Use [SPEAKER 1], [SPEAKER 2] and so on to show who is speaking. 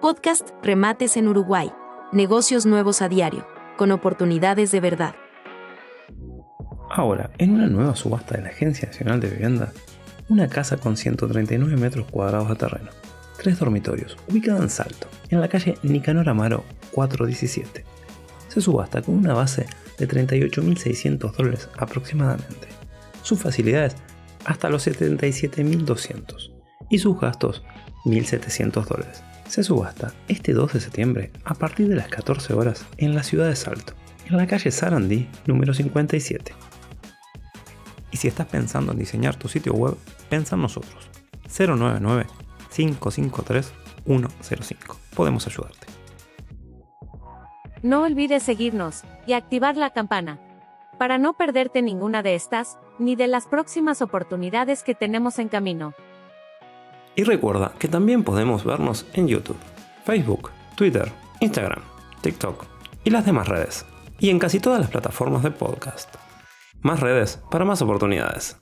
[SPEAKER 1] Podcast Remates en Uruguay. Negocios nuevos a diario, con oportunidades de verdad.
[SPEAKER 2] Ahora, en una nueva subasta de la Agencia Nacional de Vivienda, una casa con 139 metros cuadrados de terreno, tres dormitorios, ubicada en Salto, en la calle Nicanor Amaro 417. Se subasta con una base de 38.600 dólares aproximadamente. Sus facilidades hasta los 77.200 y sus gastos 1.700 dólares. Se subasta este 2 de septiembre a partir de las 14 horas en la ciudad de Salto, en la calle Sarandí número 57. Y si estás pensando en diseñar tu sitio web, piensa en nosotros. 099 553 105. Podemos ayudarte.
[SPEAKER 3] No olvides seguirnos y activar la campana para no perderte ninguna de estas ni de las próximas oportunidades que tenemos en camino.
[SPEAKER 2] Y recuerda que también podemos vernos en YouTube, Facebook, Twitter, Instagram, TikTok y las demás redes. Y en casi todas las plataformas de podcast. Más redes para más oportunidades.